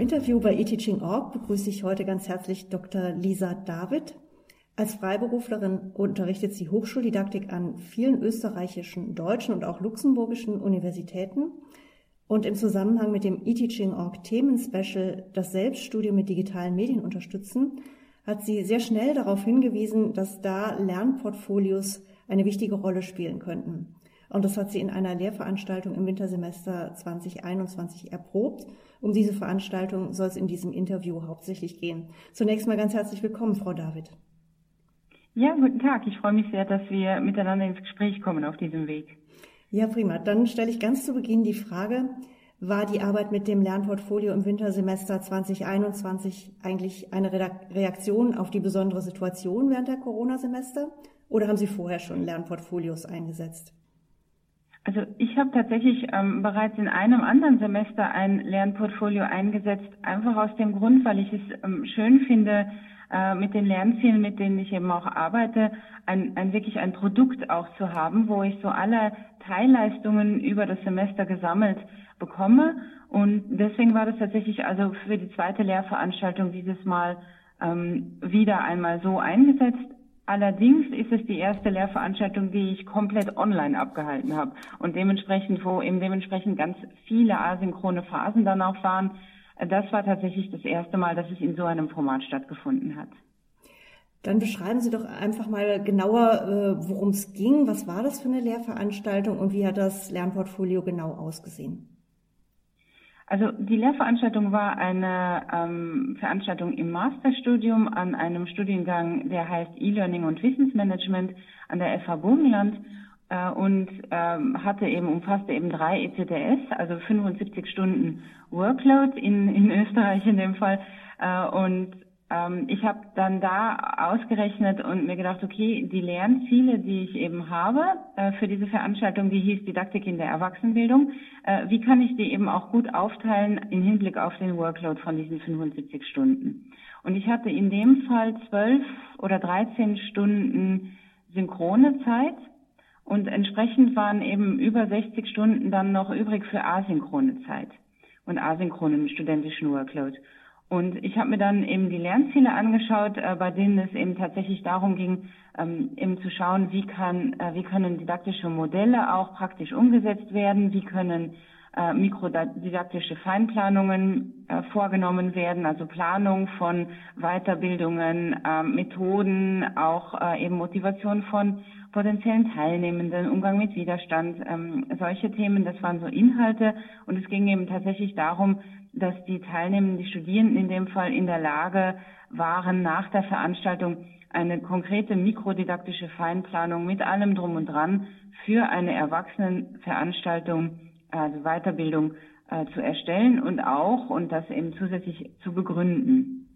Interview bei eTeaching.org begrüße ich heute ganz herzlich Dr. Lisa David. Als Freiberuflerin unterrichtet sie Hochschuldidaktik an vielen österreichischen, deutschen und auch luxemburgischen Universitäten. Und im Zusammenhang mit dem eTeaching.org Themenspecial das Selbststudium mit digitalen Medien unterstützen, hat sie sehr schnell darauf hingewiesen, dass da Lernportfolios eine wichtige Rolle spielen könnten. Und das hat sie in einer Lehrveranstaltung im Wintersemester 2021 erprobt. Um diese Veranstaltung soll es in diesem Interview hauptsächlich gehen. Zunächst mal ganz herzlich willkommen, Frau David. Ja, guten Tag. Ich freue mich sehr, dass wir miteinander ins Gespräch kommen auf diesem Weg. Ja, prima. Dann stelle ich ganz zu Beginn die Frage, war die Arbeit mit dem Lernportfolio im Wintersemester 2021 eigentlich eine Reaktion auf die besondere Situation während der Corona-Semester oder haben Sie vorher schon Lernportfolios eingesetzt? Also ich habe tatsächlich ähm, bereits in einem anderen Semester ein Lernportfolio eingesetzt, einfach aus dem Grund, weil ich es ähm, schön finde, äh, mit den Lernzielen, mit denen ich eben auch arbeite, ein, ein wirklich ein Produkt auch zu haben, wo ich so alle Teilleistungen über das Semester gesammelt bekomme. Und deswegen war das tatsächlich also für die zweite Lehrveranstaltung dieses Mal ähm, wieder einmal so eingesetzt. Allerdings ist es die erste Lehrveranstaltung, die ich komplett online abgehalten habe und dementsprechend, wo eben dementsprechend ganz viele asynchrone Phasen dann auch waren. Das war tatsächlich das erste Mal, dass es in so einem Format stattgefunden hat. Dann beschreiben Sie doch einfach mal genauer, äh, worum es ging. Was war das für eine Lehrveranstaltung und wie hat das Lernportfolio genau ausgesehen? Also die Lehrveranstaltung war eine ähm, Veranstaltung im Masterstudium an einem Studiengang, der heißt E-Learning und Wissensmanagement an der FH Burgenland äh, und ähm, hatte eben umfasste eben drei ECTS, also 75 Stunden Workload in, in Österreich in dem Fall äh, und ähm, ich habe dann da ausgerechnet und mir gedacht, okay, die Lernziele, die ich eben habe äh, für diese Veranstaltung, die hieß Didaktik in der Erwachsenenbildung, äh, wie kann ich die eben auch gut aufteilen im Hinblick auf den Workload von diesen 75 Stunden? Und ich hatte in dem Fall zwölf oder 13 Stunden synchrone Zeit und entsprechend waren eben über 60 Stunden dann noch übrig für asynchrone Zeit und asynchronen studentischen Workload. Und ich habe mir dann eben die Lernziele angeschaut, äh, bei denen es eben tatsächlich darum ging, ähm, eben zu schauen, wie kann, äh, wie können didaktische Modelle auch praktisch umgesetzt werden, wie können äh, mikrodidaktische Feinplanungen äh, vorgenommen werden, also Planung von Weiterbildungen, äh, Methoden, auch äh, eben Motivation von potenziellen Teilnehmenden, Umgang mit Widerstand, ähm, solche Themen, das waren so Inhalte. Und es ging eben tatsächlich darum, dass die Teilnehmenden, die Studierenden in dem Fall in der Lage waren, nach der Veranstaltung eine konkrete mikrodidaktische Feinplanung mit allem drum und dran für eine Erwachsenenveranstaltung, also Weiterbildung äh, zu erstellen und auch und das eben zusätzlich zu begründen.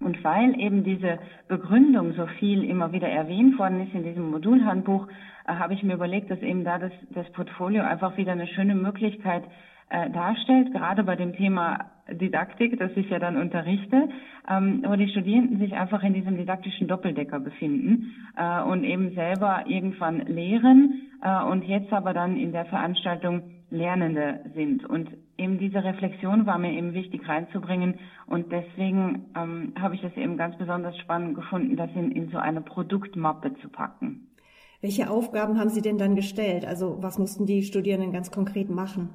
Und weil eben diese Begründung so viel immer wieder erwähnt worden ist in diesem Modulhandbuch, äh, habe ich mir überlegt, dass eben da das, das Portfolio einfach wieder eine schöne Möglichkeit äh, darstellt, gerade bei dem Thema Didaktik, das ich ja dann unterrichte, ähm, wo die Studierenden sich einfach in diesem didaktischen Doppeldecker befinden äh, und eben selber irgendwann lehren äh, und jetzt aber dann in der Veranstaltung Lernende sind. Und eben diese Reflexion war mir eben wichtig reinzubringen und deswegen ähm, habe ich es eben ganz besonders spannend gefunden, das in, in so eine Produktmappe zu packen. Welche Aufgaben haben Sie denn dann gestellt? Also was mussten die Studierenden ganz konkret machen?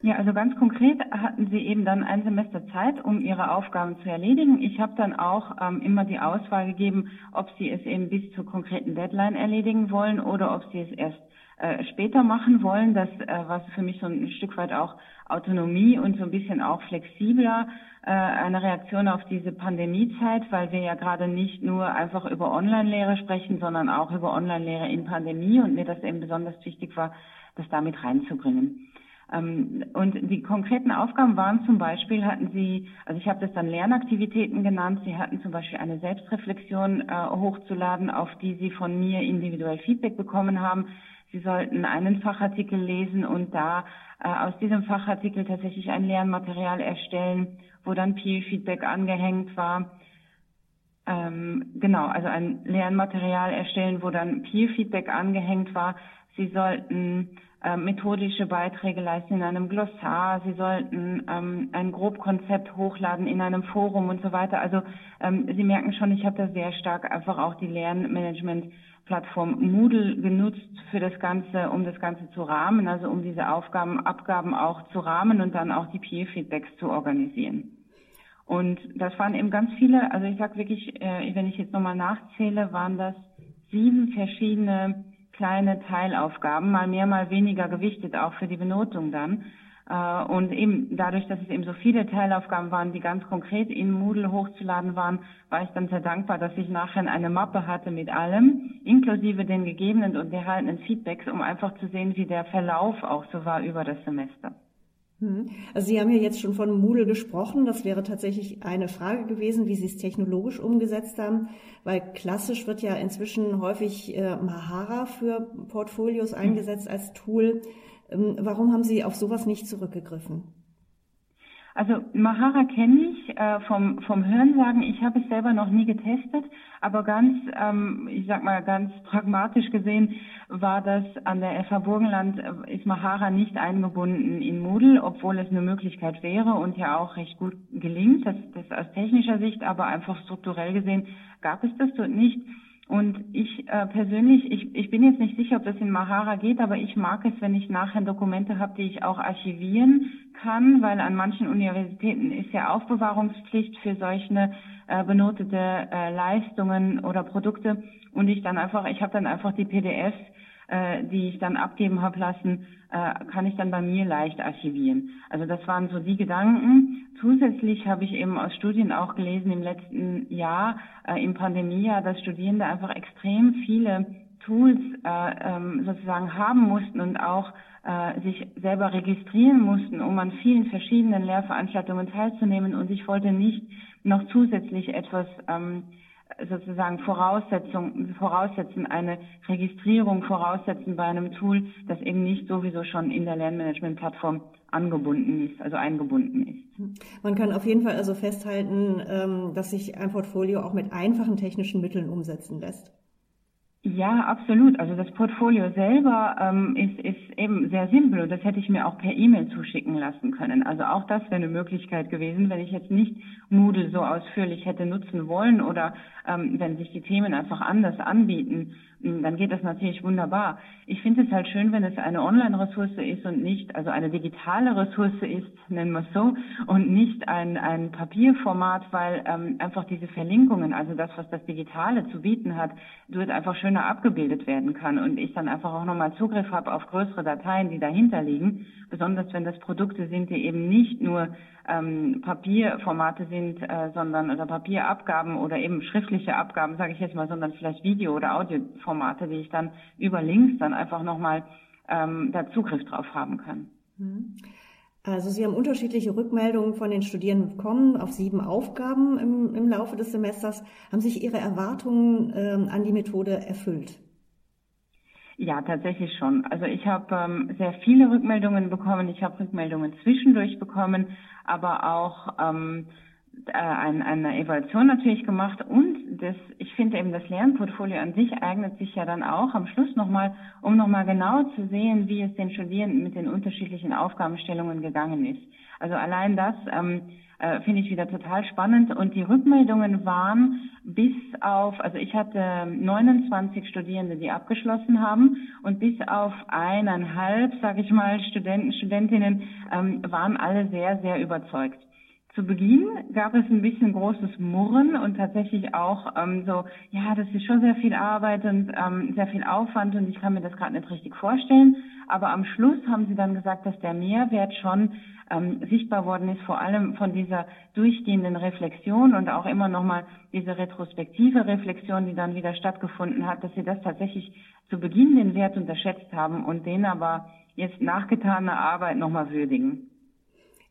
Ja, also ganz konkret hatten Sie eben dann ein Semester Zeit, um Ihre Aufgaben zu erledigen. Ich habe dann auch ähm, immer die Auswahl gegeben, ob Sie es eben bis zur konkreten Deadline erledigen wollen oder ob Sie es erst äh, später machen wollen. Das äh, war für mich so ein Stück weit auch Autonomie und so ein bisschen auch flexibler äh, eine Reaktion auf diese Pandemiezeit, weil wir ja gerade nicht nur einfach über Online-Lehre sprechen, sondern auch über Online-Lehre in Pandemie und mir das eben besonders wichtig war, das damit reinzubringen. Ähm, und die konkreten Aufgaben waren zum Beispiel, hatten Sie, also ich habe das dann Lernaktivitäten genannt, Sie hatten zum Beispiel eine Selbstreflexion äh, hochzuladen, auf die Sie von mir individuell Feedback bekommen haben. Sie sollten einen Fachartikel lesen und da äh, aus diesem Fachartikel tatsächlich ein Lernmaterial erstellen, wo dann Peer-Feedback angehängt war. Ähm, genau, also ein Lernmaterial erstellen, wo dann Peer-Feedback angehängt war. Sie sollten methodische Beiträge leisten in einem Glossar, sie sollten ähm, ein Grobkonzept hochladen in einem Forum und so weiter. Also ähm, Sie merken schon, ich habe da sehr stark einfach auch die Lernmanagement-Plattform Moodle genutzt für das Ganze, um das Ganze zu rahmen, also um diese Aufgaben, Abgaben auch zu rahmen und dann auch die Peer-Feedbacks zu organisieren. Und das waren eben ganz viele, also ich sag wirklich, äh, wenn ich jetzt nochmal nachzähle, waren das sieben verschiedene kleine Teilaufgaben, mal mehr, mal weniger gewichtet, auch für die Benotung dann. Äh, und eben dadurch, dass es eben so viele Teilaufgaben waren, die ganz konkret in Moodle hochzuladen waren, war ich dann sehr dankbar, dass ich nachher eine Mappe hatte mit allem, inklusive den gegebenen und erhaltenen Feedbacks, um einfach zu sehen, wie der Verlauf auch so war über das Semester. Hm. Also Sie haben ja jetzt schon von Moodle gesprochen. Das wäre tatsächlich eine Frage gewesen, wie Sie es technologisch umgesetzt haben, weil klassisch wird ja inzwischen häufig äh, Mahara für Portfolios hm. eingesetzt als Tool. Ähm, warum haben Sie auf sowas nicht zurückgegriffen? Also Mahara kenne ich äh, vom, vom Hörensagen. Ich habe es selber noch nie getestet, aber ganz, ähm, ich sag mal ganz pragmatisch gesehen, war das an der FH Burgenland, äh, ist Mahara nicht eingebunden in Moodle, obwohl es eine Möglichkeit wäre und ja auch recht gut gelingt. Das, das aus technischer Sicht, aber einfach strukturell gesehen gab es das dort nicht. Und ich äh, persönlich, ich, ich bin jetzt nicht sicher, ob das in Mahara geht, aber ich mag es, wenn ich nachher Dokumente habe, die ich auch archivieren kann, weil an manchen Universitäten ist ja Aufbewahrungspflicht für solche äh, benotete äh, Leistungen oder Produkte. Und ich dann einfach, ich habe dann einfach die PDFs äh, die ich dann abgeben habe lassen, äh, kann ich dann bei mir leicht archivieren. Also das waren so die Gedanken. Zusätzlich habe ich eben aus Studien auch gelesen im letzten Jahr, äh, im Pandemiejahr, dass Studierende einfach extrem viele Tools äh, ähm, sozusagen haben mussten und auch äh, sich selber registrieren mussten, um an vielen verschiedenen Lehrveranstaltungen teilzunehmen. Und ich wollte nicht noch zusätzlich etwas ähm, sozusagen Voraussetzung, voraussetzen, eine Registrierung voraussetzen bei einem Tool, das eben nicht sowieso schon in der Lernmanagement-Plattform angebunden ist, also eingebunden ist. Man kann auf jeden Fall also festhalten, ähm, dass sich ein Portfolio auch mit einfachen technischen Mitteln umsetzen lässt. Ja, absolut. Also das Portfolio selber ähm, ist, ist eben sehr simpel und das hätte ich mir auch per E-Mail zuschicken lassen können. Also auch das wäre eine Möglichkeit gewesen, wenn ich jetzt nicht Moodle so ausführlich hätte nutzen wollen oder ähm, wenn sich die Themen einfach anders anbieten, hm, dann geht das natürlich wunderbar. Ich finde es halt schön, wenn es eine Online-Ressource ist und nicht, also eine digitale Ressource ist, nennen wir es so, und nicht ein, ein Papierformat, weil ähm, einfach diese Verlinkungen, also das, was das Digitale zu bieten hat, dort einfach schöner abgebildet werden kann und ich dann einfach auch nochmal Zugriff habe auf größere Dateien, die dahinter liegen, besonders wenn das Produkte sind, die eben nicht nur ähm, Papierformate sind, äh, sondern oder Papierabgaben oder eben schriftliche Abgaben, sage ich jetzt mal, sondern vielleicht Video- oder Audioformate, die ich dann über Links dann einfach nochmal ähm, da Zugriff drauf haben kann. Mhm. Also Sie haben unterschiedliche Rückmeldungen von den Studierenden bekommen auf sieben Aufgaben im, im Laufe des Semesters. Haben sich Ihre Erwartungen ähm, an die Methode erfüllt? Ja, tatsächlich schon. Also ich habe ähm, sehr viele Rückmeldungen bekommen. Ich habe Rückmeldungen zwischendurch bekommen, aber auch ähm, äh, ein, eine Evaluation natürlich gemacht und das, ich finde eben das Lernportfolio an sich eignet sich ja dann auch am Schluss nochmal, um nochmal genau zu sehen, wie es den Studierenden mit den unterschiedlichen Aufgabenstellungen gegangen ist. Also allein das ähm, äh, finde ich wieder total spannend. Und die Rückmeldungen waren bis auf, also ich hatte 29 Studierende, die abgeschlossen haben und bis auf eineinhalb, sage ich mal, Studenten, Studentinnen ähm, waren alle sehr, sehr überzeugt. Zu Beginn gab es ein bisschen großes Murren und tatsächlich auch ähm, so, ja, das ist schon sehr viel Arbeit und ähm, sehr viel Aufwand und ich kann mir das gerade nicht richtig vorstellen. Aber am Schluss haben sie dann gesagt, dass der Mehrwert schon ähm, sichtbar worden ist, vor allem von dieser durchgehenden Reflexion und auch immer nochmal diese retrospektive Reflexion, die dann wieder stattgefunden hat, dass sie das tatsächlich zu Beginn den Wert unterschätzt haben und den aber jetzt nachgetane Arbeit nochmal würdigen.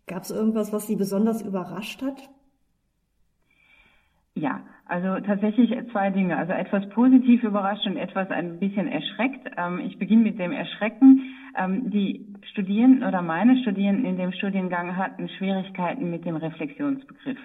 Gab es irgendwas, was Sie besonders überrascht hat? Ja, also tatsächlich zwei Dinge. Also etwas positiv überrascht und etwas ein bisschen erschreckt. Ähm, ich beginne mit dem Erschrecken. Ähm, die Studierenden oder meine Studierenden in dem Studiengang hatten Schwierigkeiten mit dem Reflexionsbegriff.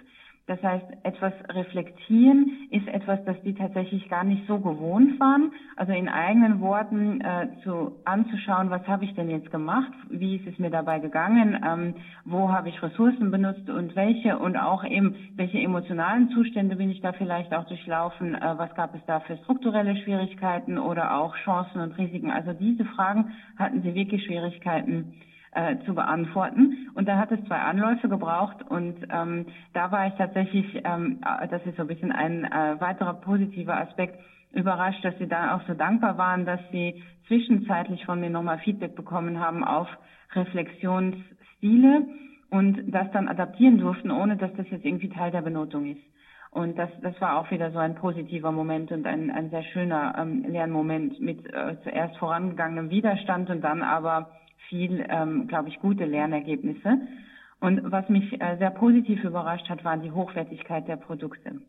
Das heißt, etwas reflektieren ist etwas, das die tatsächlich gar nicht so gewohnt waren. Also in eigenen Worten äh, zu anzuschauen, was habe ich denn jetzt gemacht, wie ist es mir dabei gegangen, ähm, wo habe ich Ressourcen benutzt und welche und auch eben welche emotionalen Zustände bin ich da vielleicht auch durchlaufen, äh, was gab es da für strukturelle Schwierigkeiten oder auch Chancen und Risiken. Also diese Fragen hatten sie wirklich Schwierigkeiten äh, zu beantworten. Und da hat es zwei Anläufe gebraucht und ähm, da war ich tatsächlich, ähm, äh, das ist so ein bisschen ein äh, weiterer positiver Aspekt, überrascht, dass sie da auch so dankbar waren, dass sie zwischenzeitlich von mir nochmal Feedback bekommen haben auf Reflexionsstile und das dann adaptieren durften, ohne dass das jetzt irgendwie Teil der Benotung ist. Und das, das war auch wieder so ein positiver Moment und ein, ein sehr schöner ähm, Lernmoment mit äh, zuerst vorangegangenem Widerstand und dann aber viel, ähm, glaube ich, gute Lernergebnisse. Und was mich äh, sehr positiv überrascht hat, war die Hochwertigkeit der Produkte.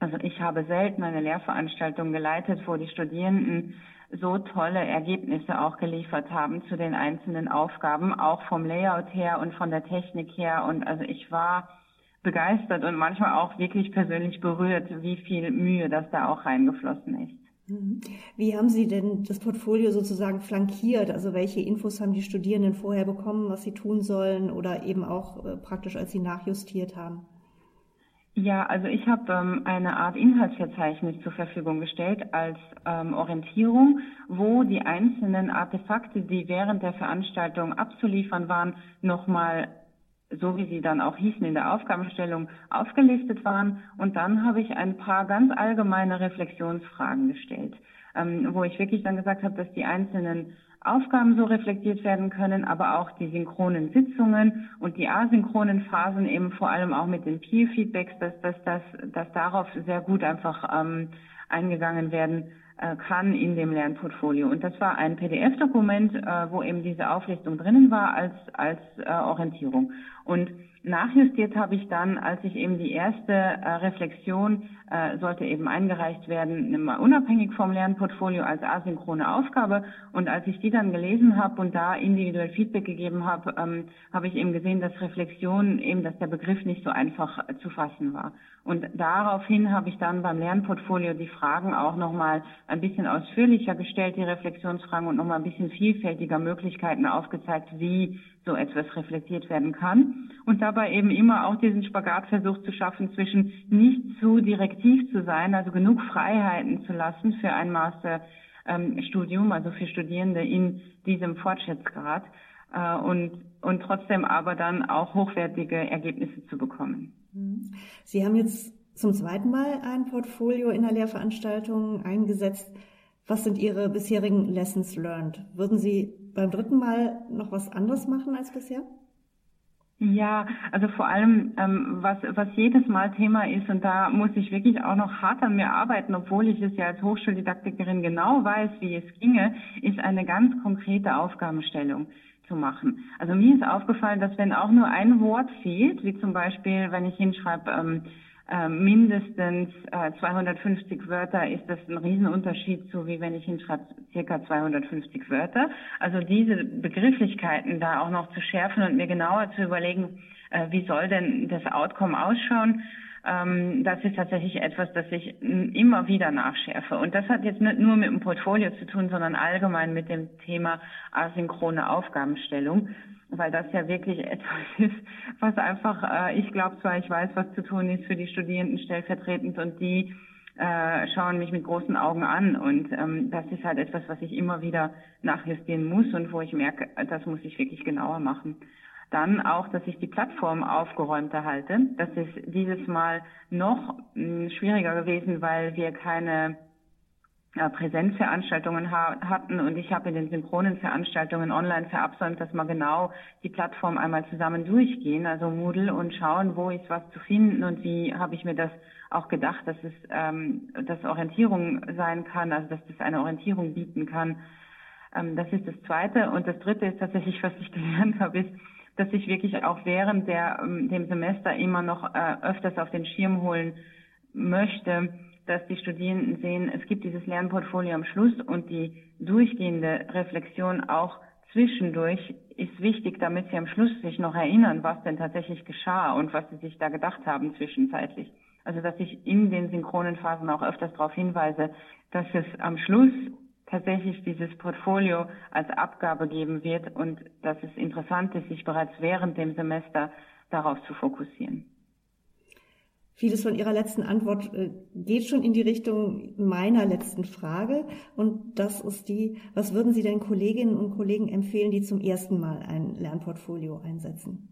Also ich habe selten eine Lehrveranstaltung geleitet, wo die Studierenden so tolle Ergebnisse auch geliefert haben zu den einzelnen Aufgaben, auch vom Layout her und von der Technik her. Und also ich war begeistert und manchmal auch wirklich persönlich berührt, wie viel Mühe das da auch reingeflossen ist. Mhm. Wie haben Sie denn das Portfolio sozusagen flankiert? Also welche Infos haben die Studierenden vorher bekommen, was sie tun sollen oder eben auch äh, praktisch, als sie nachjustiert haben? Ja, also ich habe ähm, eine Art Inhaltsverzeichnis zur Verfügung gestellt als ähm, Orientierung, wo die einzelnen Artefakte, die während der Veranstaltung abzuliefern waren, nochmal so wie sie dann auch hießen in der Aufgabenstellung, aufgelistet waren. Und dann habe ich ein paar ganz allgemeine Reflexionsfragen gestellt, ähm, wo ich wirklich dann gesagt habe, dass die einzelnen Aufgaben so reflektiert werden können, aber auch die synchronen Sitzungen und die asynchronen Phasen eben vor allem auch mit den Peer-Feedbacks, dass, dass, dass, dass darauf sehr gut einfach ähm, eingegangen werden kann in dem Lernportfolio. Und das war ein PDF-Dokument, äh, wo eben diese Auflistung drinnen war als, als äh, Orientierung. Und nachjustiert habe ich dann, als ich eben die erste äh, Reflexion äh, sollte eben eingereicht werden, immer unabhängig vom Lernportfolio als asynchrone Aufgabe. Und als ich die dann gelesen habe und da individuell Feedback gegeben habe, ähm, habe ich eben gesehen, dass Reflexion eben, dass der Begriff nicht so einfach äh, zu fassen war. Und daraufhin habe ich dann beim Lernportfolio die Fragen auch nochmal ein bisschen ausführlicher gestellt, die Reflexionsfragen und nochmal ein bisschen vielfältiger Möglichkeiten aufgezeigt, wie so etwas reflektiert werden kann. Und dabei eben immer auch diesen Spagat versucht zu schaffen zwischen nicht zu direktiv zu sein, also genug Freiheiten zu lassen für ein Masterstudium, ähm, also für Studierende in diesem Fortschrittsgrad äh, und, und trotzdem aber dann auch hochwertige Ergebnisse zu bekommen. Mhm. Sie haben jetzt zum zweiten Mal ein Portfolio in der Lehrveranstaltung eingesetzt. Was sind Ihre bisherigen Lessons learned? Würden Sie beim dritten Mal noch was anderes machen als bisher? Ja, also vor allem, ähm, was, was jedes Mal Thema ist, und da muss ich wirklich auch noch hart an mir arbeiten, obwohl ich es ja als Hochschuldidaktikerin genau weiß, wie es ginge, ist eine ganz konkrete Aufgabenstellung zu machen. Also mir ist aufgefallen, dass wenn auch nur ein Wort fehlt, wie zum Beispiel, wenn ich hinschreibe, ähm, äh, mindestens äh, 250 Wörter, ist das ein Riesenunterschied zu, wie wenn ich hinschreibe, circa 250 Wörter. Also diese Begrifflichkeiten da auch noch zu schärfen und mir genauer zu überlegen, äh, wie soll denn das Outcome ausschauen, ähm, das ist tatsächlich etwas, das ich immer wieder nachschärfe. Und das hat jetzt nicht nur mit dem Portfolio zu tun, sondern allgemein mit dem Thema asynchrone Aufgabenstellung, weil das ja wirklich etwas ist, was einfach, äh, ich glaube zwar, ich weiß, was zu tun ist für die Studierenden stellvertretend und die äh, schauen mich mit großen Augen an und ähm, das ist halt etwas, was ich immer wieder nachjustieren muss und wo ich merke, das muss ich wirklich genauer machen. Dann auch, dass ich die Plattform aufgeräumter halte. Das ist dieses Mal noch hm, schwieriger gewesen, weil wir keine äh, Präsenzveranstaltungen ha hatten und ich habe in den synchronen Veranstaltungen online verabsäumt, dass wir genau die Plattform einmal zusammen durchgehen, also Moodle und schauen, wo ist was zu finden und wie habe ich mir das auch gedacht, dass es ähm, dass Orientierung sein kann, also dass das eine Orientierung bieten kann. Ähm, das ist das Zweite und das Dritte ist tatsächlich, was ich gelernt habe, ist dass ich wirklich auch während der, ähm, dem Semester immer noch äh, öfters auf den Schirm holen möchte, dass die Studierenden sehen, es gibt dieses Lernportfolio am Schluss und die durchgehende Reflexion auch zwischendurch ist wichtig, damit Sie am Schluss sich noch erinnern, was denn tatsächlich geschah und was Sie sich da gedacht haben zwischenzeitlich. Also dass ich in den synchronen Phasen auch öfters darauf hinweise, dass es am Schluss tatsächlich dieses Portfolio als Abgabe geben wird und dass es interessant ist, sich bereits während dem Semester darauf zu fokussieren. Vieles von Ihrer letzten Antwort äh, geht schon in die Richtung meiner letzten Frage. Und das ist die, was würden Sie denn Kolleginnen und Kollegen empfehlen, die zum ersten Mal ein Lernportfolio einsetzen?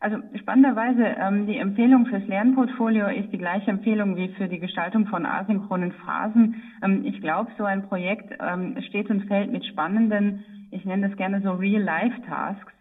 Also spannenderweise, ähm, die Empfehlung fürs Lernportfolio ist die gleiche Empfehlung wie für die Gestaltung von asynchronen Phasen. Ähm, ich glaube, so ein Projekt ähm, steht und fällt mit spannenden, ich nenne das gerne so Real-Life-Tasks,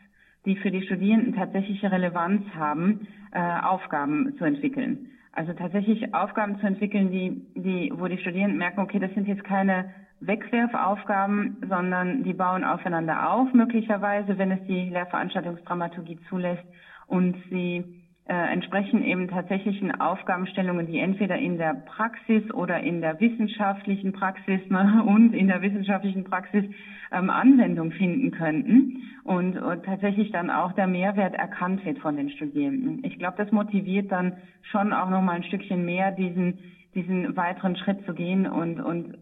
die für die Studierenden tatsächliche Relevanz haben, äh, Aufgaben zu entwickeln. Also tatsächlich Aufgaben zu entwickeln, die, die, wo die Studierenden merken, okay, das sind jetzt keine Wegwerfaufgaben, sondern die bauen aufeinander auf, möglicherweise, wenn es die Lehrveranstaltungsdramaturgie zulässt und sie äh, entsprechen eben tatsächlichen Aufgabenstellungen, die entweder in der Praxis oder in der wissenschaftlichen Praxis ne, und in der wissenschaftlichen Praxis ähm, Anwendung finden könnten und, und tatsächlich dann auch der Mehrwert erkannt wird von den Studierenden. Ich glaube, das motiviert dann schon auch noch mal ein Stückchen mehr, diesen diesen weiteren Schritt zu gehen und und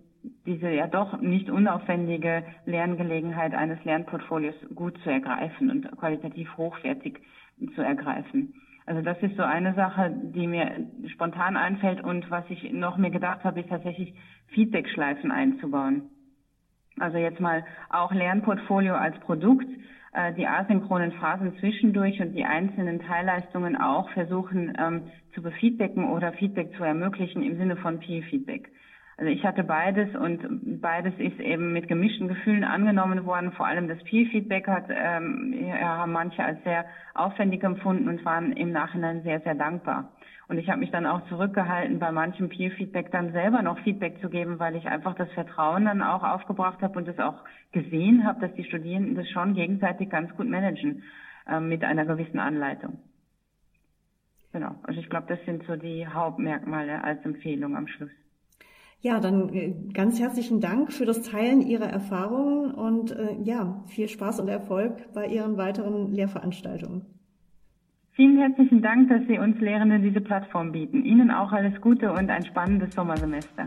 diese ja doch nicht unaufwendige Lerngelegenheit eines Lernportfolios gut zu ergreifen und qualitativ hochwertig zu ergreifen. Also das ist so eine Sache, die mir spontan einfällt und was ich noch mir gedacht habe, ist tatsächlich Feedback-Schleifen einzubauen. Also jetzt mal auch Lernportfolio als Produkt, äh, die asynchronen Phasen zwischendurch und die einzelnen Teilleistungen auch versuchen ähm, zu befeedbacken oder Feedback zu ermöglichen im Sinne von Peer-Feedback. Also ich hatte beides und beides ist eben mit gemischten Gefühlen angenommen worden. Vor allem das Peer-Feedback hat ähm, haben manche als sehr aufwendig empfunden und waren im Nachhinein sehr, sehr dankbar. Und ich habe mich dann auch zurückgehalten, bei manchem Peer-Feedback dann selber noch Feedback zu geben, weil ich einfach das Vertrauen dann auch aufgebracht habe und es auch gesehen habe, dass die Studierenden das schon gegenseitig ganz gut managen äh, mit einer gewissen Anleitung. Genau. Also ich glaube, das sind so die Hauptmerkmale als Empfehlung am Schluss. Ja, dann äh, ganz herzlichen Dank für das Teilen Ihrer Erfahrungen und äh, ja, viel Spaß und Erfolg bei Ihren weiteren Lehrveranstaltungen. Vielen herzlichen Dank, dass Sie uns Lehrenden diese Plattform bieten. Ihnen auch alles Gute und ein spannendes Sommersemester.